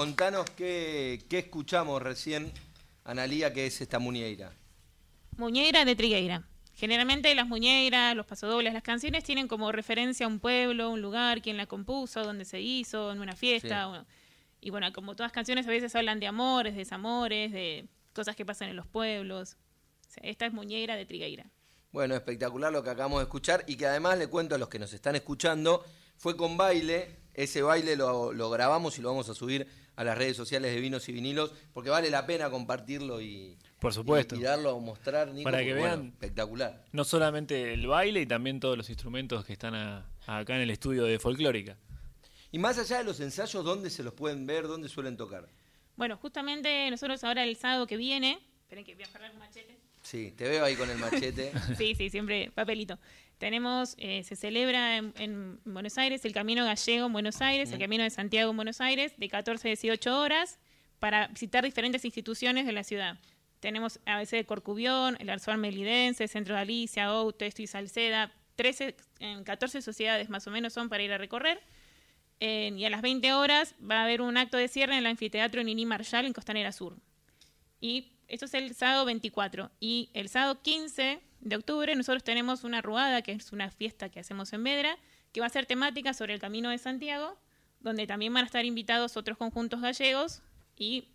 Contanos qué, qué escuchamos recién, Analía, que es esta muñeira. Muñeira de Trigueira. Generalmente las muñeiras, los pasodobles, las canciones tienen como referencia a un pueblo, un lugar, quién la compuso, dónde se hizo, en una fiesta. Sí. y bueno, como todas canciones a veces hablan de amores, desamores, de cosas que pasan en los pueblos. O sea, esta es Muñeira de Trigueira. Bueno, espectacular lo que acabamos de escuchar y que además le cuento a los que nos están escuchando, fue con baile, ese baile lo, lo grabamos y lo vamos a subir a las redes sociales de Vinos y Vinilos, porque vale la pena compartirlo y, Por supuesto. y, y darlo a mostrar, Nico, Para que porque, bueno, vean- espectacular. No solamente el baile y también todos los instrumentos que están a- acá en el estudio de folclórica. Y más allá de los ensayos, ¿dónde se los pueden ver? ¿Dónde suelen tocar? Bueno, justamente nosotros ahora el sábado que viene, esperen que voy a agarrar un machete. Sí, te veo ahí con el machete. Sí, sí, siempre papelito. Tenemos, eh, se celebra en, en Buenos Aires el Camino Gallego en Buenos Aires, el Camino de Santiago en Buenos Aires, de 14 a 18 horas, para visitar diferentes instituciones de la ciudad. Tenemos ABC de Corcubión, el Arzuar Melidense, Centro de Galicia, Outo, Esto y Salceda, 13, en 14 sociedades más o menos son para ir a recorrer. Eh, y a las 20 horas va a haber un acto de cierre en el anfiteatro Nini Marshall en Costanera Sur. Y esto es el sábado 24. Y el sábado 15 de octubre nosotros tenemos una ruada, que es una fiesta que hacemos en Medra, que va a ser temática sobre el Camino de Santiago, donde también van a estar invitados otros conjuntos gallegos y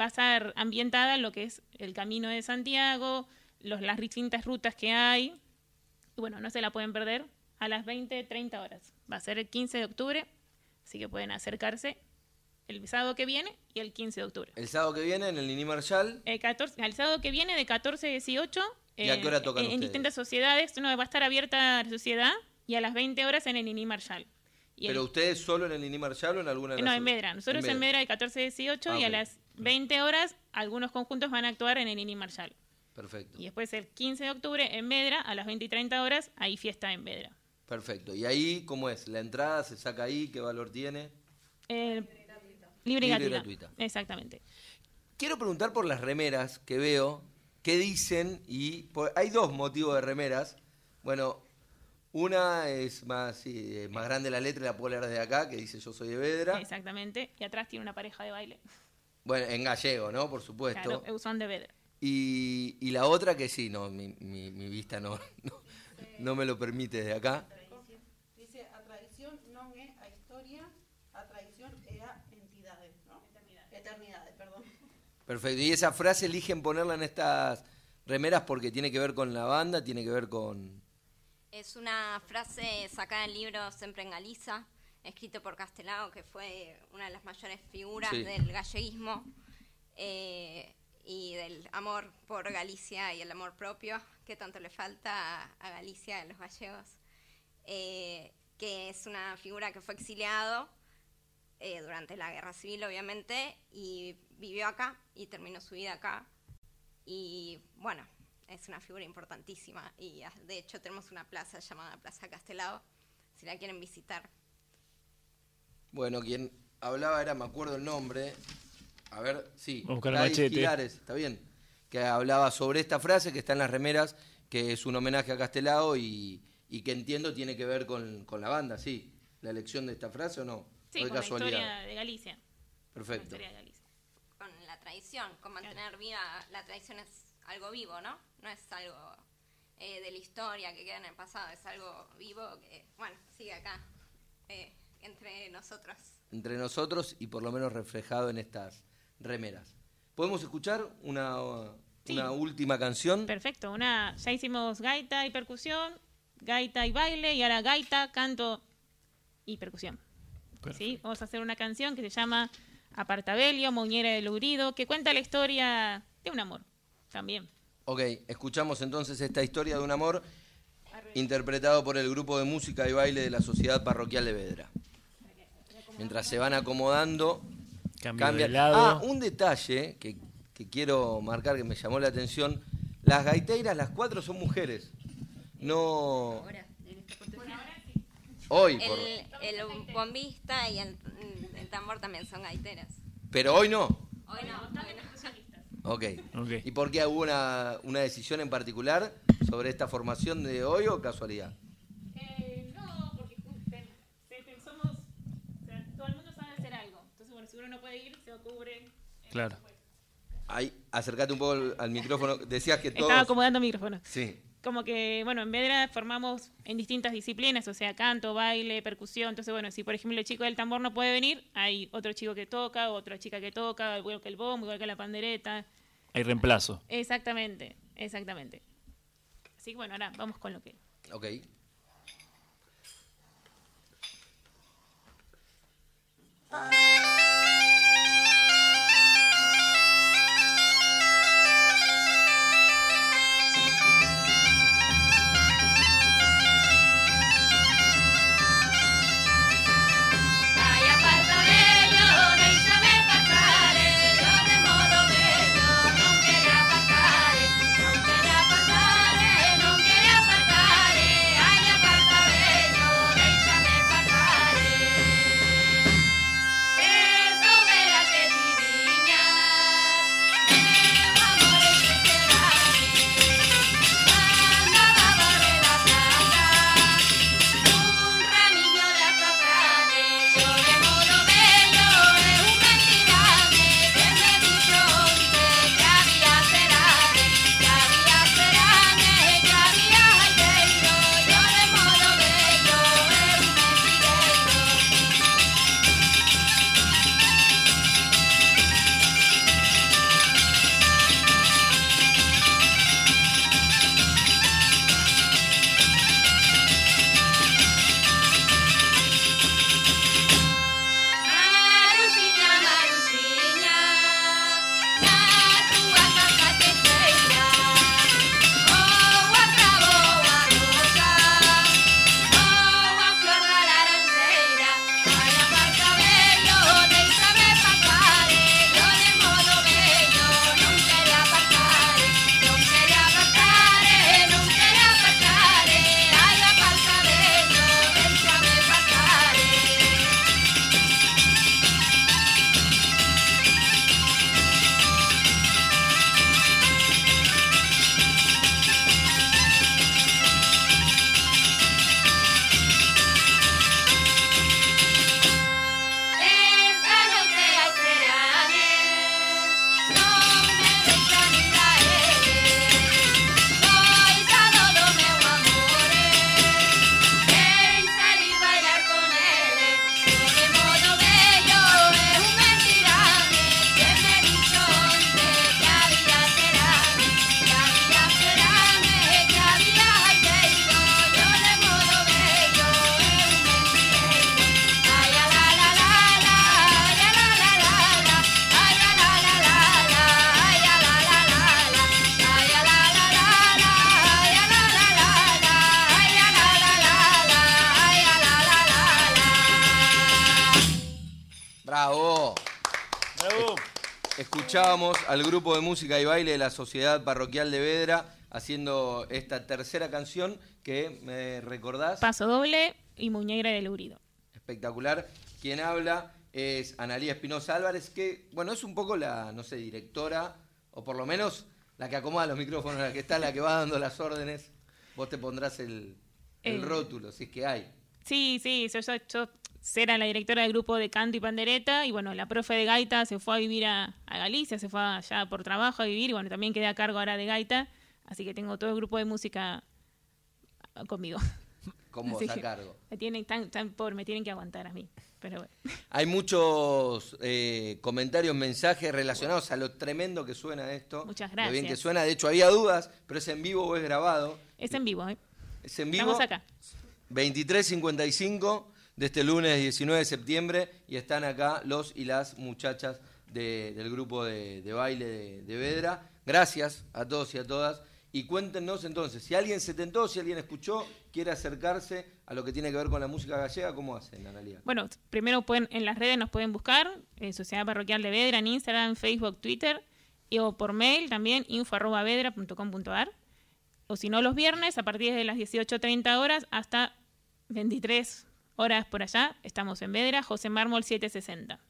va a estar ambientada en lo que es el Camino de Santiago, los, las distintas rutas que hay. Y bueno, no se la pueden perder a las 20, 30 horas. Va a ser el 15 de octubre, así que pueden acercarse el sábado que viene y el 15 de octubre. El sábado que viene en el Nini Marshall. El, 14, el sábado que viene de 14 a 18. ¿Y a qué hora tocan en, ustedes? distintas sociedades. No, va a estar abierta la sociedad y a las 20 horas en el Nini Marshall. Y ¿Pero el- ustedes solo en el Nini Marshall o en alguna de no, las en Medra. Nosotros en Medra de 14 a 18 Ah, y a las 20 horas algunos conjuntos van a actuar en el Nini Marshall. Perfecto, Y después el 15 de octubre en Medra, a las 20 y 30 horas, hay fiesta en Medra. perfecto. ¿Y ahí cómo es? ¿La entrada se saca ahí? ¿Qué valor tiene? Eh, Libre libre y y gratuita. gratuita. Exactamente. Quiero preguntar por las remeras que veo, qué dicen y por- hay dos motivos de remeras. Bueno, una es más, sí, es más grande la letra, la puedo leer desde acá, que dice yo soy de Vedra. Exactamente. Y atrás tiene una pareja de baile. Bueno, en gallego, ¿no? Por supuesto. Claro, Eusón de Vedra. Y, y la otra que sí, no, mi, mi- mi vista no, no, no me lo permite desde acá. Dice, a tradición non é a historia, a tradición é a entidade, ¿no? Eternidade. Eternidade, perdón. Perfecto. Y esa frase eligen ponerla en estas remeras porque tiene que ver con la banda, tiene que ver con... Es una frase sacada del libro Siempre en Galiza, escrito por Castelao, que fue una de las mayores figuras Sí. del galleguismo eh, y del amor por Galicia y el amor propio que tanto le falta a, a Galicia a los gallegos. Eh, que es una figura que fue exiliado eh, durante la guerra civil, obviamente, y vivió acá y terminó su vida acá. Y bueno, es una figura importantísima y ah, de hecho tenemos una plaza llamada Plaza Castelao, si la quieren visitar. Bueno, quien hablaba era, me acuerdo el nombre, a ver, sí, Gladys. Gilares, está bien, que hablaba sobre esta frase que está en las remeras, que es un homenaje a Castelao y, y que entiendo tiene que ver con, con la banda, sí. ¿La elección de esta frase o no? Sí, ¿O de con la historia de Galicia. Con la Perfecto. historia de Galicia. Con la tradición, con mantener viva, la tradición es algo vivo, ¿no? No es algo eh, de la historia que queda en el pasado, es algo vivo que, bueno, sigue acá, eh, entre nosotros. Entre nosotros y por lo menos reflejado en estas remeras. ¿Podemos escuchar una, una última canción? Perfecto, una, ya hicimos gaita y percusión, gaita y baile, y ahora gaita, canto y percusión. ¿Sí? Vamos a hacer una canción que se llama Apartabelio, Moñera del Urido, que cuenta la historia de un amor también. Ok, escuchamos entonces esta historia de un amor interpretado por el grupo de música y baile de la Sociedad Parroquial de Vedra. Mientras se van acomodando, Cambio cambian. de lado. Ah, un detalle que, que quiero marcar que me llamó la atención. Las gaiteiras, las cuatro son mujeres. No... Hoy, por- El, el bombista y el, el tambor también son gaiteras. pero hoy no. Hoy no, hoy no. Ok. ¿Y por qué hubo una, una decisión en particular sobre esta formación de hoy o casualidad? Eh, no, porque somos, o sea, todo el mundo sabe hacer algo. Entonces, bueno, puede ir, se cubre. Claro. Ahí, acércate un poco al, al micrófono. Decías que todos... Estaba acomodando micrófono. Sí. Como que, bueno, en Vedra formamos en distintas disciplinas, o sea, canto, baile, percusión. Entonces, bueno, si por ejemplo el chico del tambor no puede venir, hay otro chico que toca, otra chica que toca, igual que el bombo, igual que la pandereta. Hay reemplazo. Exactamente, exactamente. Así que bueno, ahora vamos con lo que. Ok. Ai, al grupo de música y baile de la Sociedad Parroquial de Vedra haciendo esta tercera canción que me recordás. Paso doble y muñeira del Urido. espectacular. Quien habla es Analía Espinosa Álvarez, que, bueno, es un poco la, no sé, directora, o por lo menos la que acomoda los micrófonos, la que está, la que va dando las órdenes. Vos te pondrás el, el El- rótulo, si es que hay. Sí, sí, yo, yo, yo era la directora del grupo de canto y pandereta y bueno, la profe de gaita se fue a vivir a, a Galicia, se fue allá por trabajo a vivir y bueno, también quedé a cargo ahora de gaita, así que tengo todo el grupo de música conmigo. Con vos a cargo. Me tienen tan, tan por, me tienen que aguantar a mí, pero bueno. Hay muchos eh, comentarios, mensajes relacionados a lo tremendo que suena esto. Muchas Lo bien que gracias. suena. De hecho, había dudas, pero es en vivo o es grabado. Es en vivo, ¿eh? Es en vivo. Estamos acá. 23.55 de este lunes 19 de septiembre y están acá los y las muchachas de- del grupo de, baile de, Vedra. Gracias a todos y a todas. Y cuéntenos entonces, si alguien se tentó, si alguien escuchó, quiere acercarse a lo que tiene que ver con la música gallega, ¿cómo hacen, Analia? Bueno, primero pueden, en las redes nos pueden buscar, en Sociedad Parroquial de Vedra, en Instagram, Facebook, Twitter, y, o por mail también, info.vedra.com.ar. O si no, los viernes, a partir de las 18.30 horas hasta 23 horas por allá, estamos en Vedra, José Mármol 760.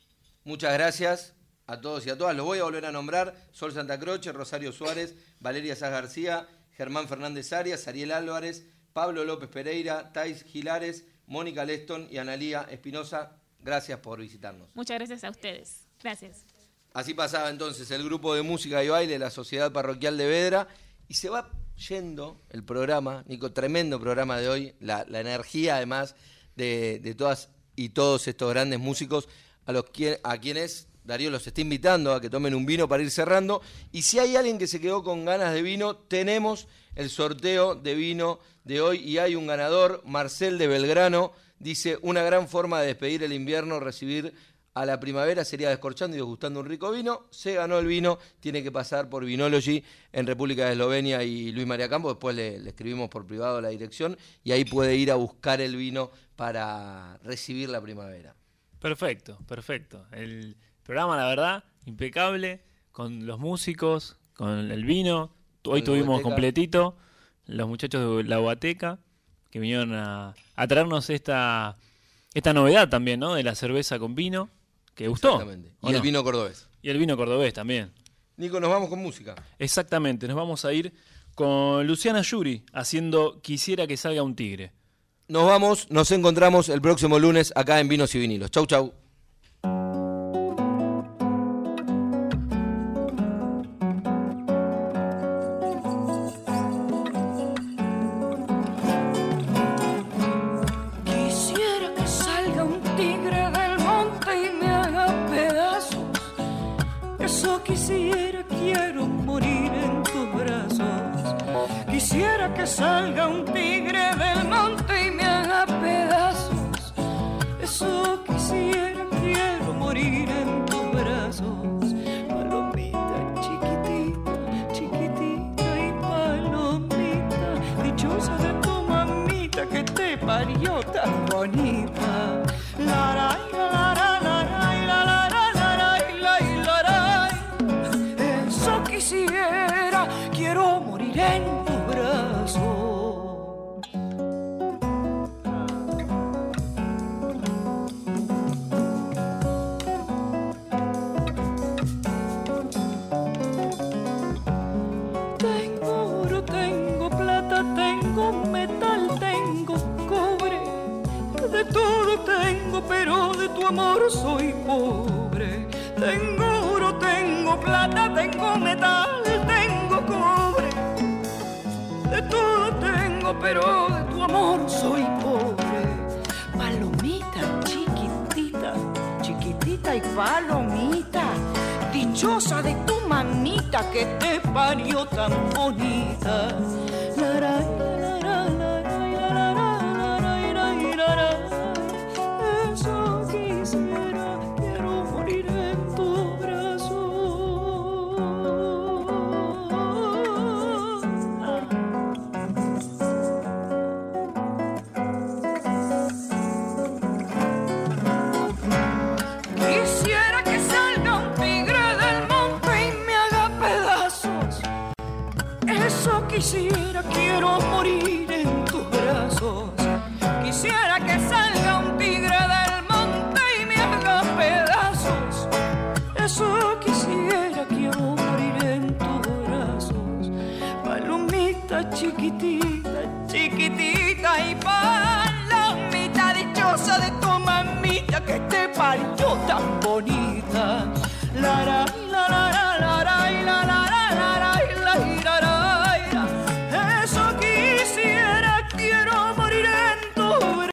Muchas gracias a todos y a todas. Los voy a volver a nombrar. Sol Santa Croce, Rosario Suárez, Valeria Saz García, Germán Fernández Arias, Ariel Álvarez, Pablo López Pereira, Tais Gilares, Mónica Leston y Analía Espinosa. Gracias por visitarnos. Muchas gracias a ustedes. Gracias. Así pasaba entonces el grupo de música y baile de la Sociedad Parroquial de Vedra y se va yendo el programa, Nico, tremendo programa de hoy, la, la energía además de, todas y todos estos grandes músicos a, los a quienes Darío los está invitando a que tomen un vino para ir cerrando. Y si hay alguien que se quedó con ganas de vino, tenemos el sorteo de vino de hoy y hay un ganador, Marcel de Belgrano, dice, una gran forma de despedir el invierno, recibir a la primavera sería descorchando y degustando un rico vino. Se ganó el vino, tiene que pasar por Vinology en República de Eslovenia y Luis María Campo. Después le, le escribimos por privado la dirección y ahí puede ir a buscar el vino para recibir la primavera. Perfecto, perfecto. El programa, la verdad, impecable, con los músicos, con el vino. Hoy tuvimos completito los muchachos de la Huateca que vinieron a, a traernos esta, esta novedad también, ¿no? De la cerveza con vino, que gustó. Exactamente. ¿o Y el no? vino cordobés. Y el vino cordobés también. Nico, nos vamos con música. Exactamente, nos vamos a ir con Luciana Yuri haciendo Quisiera que salga un tigre. Nos vamos, nos encontramos el próximo lunes acá en Vinos y Vinilos. Chau, chau. Salga un tigre del monte y me haga pedazos. Eso quisiera, quiero morir en tus brazos. Palomita chiquitita, chiquitita y palomita, dichosa de tu mamita que te parió tan bonita.